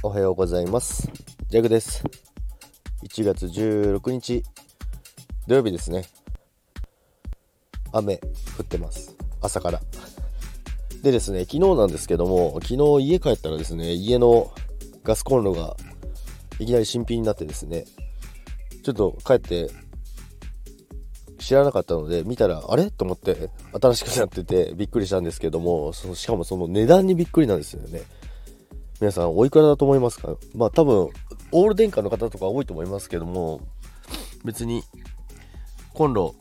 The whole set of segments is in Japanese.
おはようございます。ジャグです。1月16日土曜日ですね。雨降ってます。朝から。でですね昨日なんですけども昨日家帰ったらですね家のガスコンロがいきなり新品になってですねちょっと帰って知らなかったので見たらあれ？と思って新しくなっててびっくりしたんですけどもそのしかもその値段にびっくりなんですよね。皆さんおいくらだと思いますか？まあ多分オール電化の方とか多いと思いますけども別にコンロ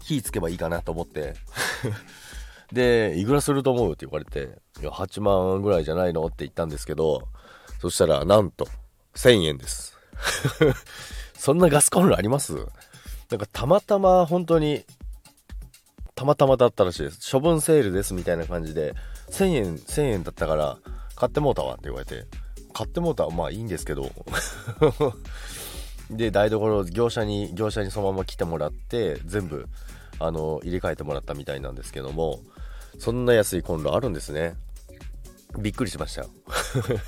火つけばいいかなと思って。でいくらすると思うって言われていや8万ぐらいじゃないのって言ったんですけどそしたらなんと1000円です。そんなガスコンロあります？なんかたまたま本当にたまたまだったらしいです。処分セールですみたいな感じで1000円1000円だったから買ってもうたわって言われて買ってもうたまあいいんですけど。で台所業者に業者にそのまま来てもらって全部あの入れ替えてもらったみたいなんですけどもそんな安いコンロあるんですね。びっくりしました。よ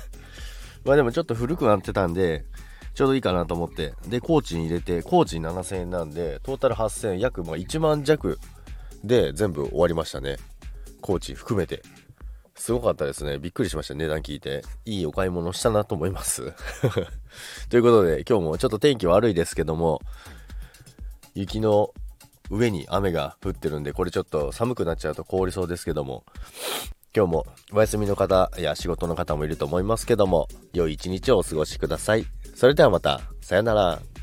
まあでもちょっと古くなってたんでちょうどいいかなと思って。でコーチに入れてコーチ7000円なんでトータル8000円約ま1万弱で全部終わりましたね。コーチ含めて。すごかったですね。びっくりしました。値段聞いて。いいお買い物したなと思います。ということで、今日もちょっと天気悪いですけども、雪の上に雨が降ってるんで、これちょっと寒くなっちゃうと凍りそうですけども、今日もお休みの方や仕事の方もいると思いますけども、良い一日をお過ごしください。それではまた、さよなら。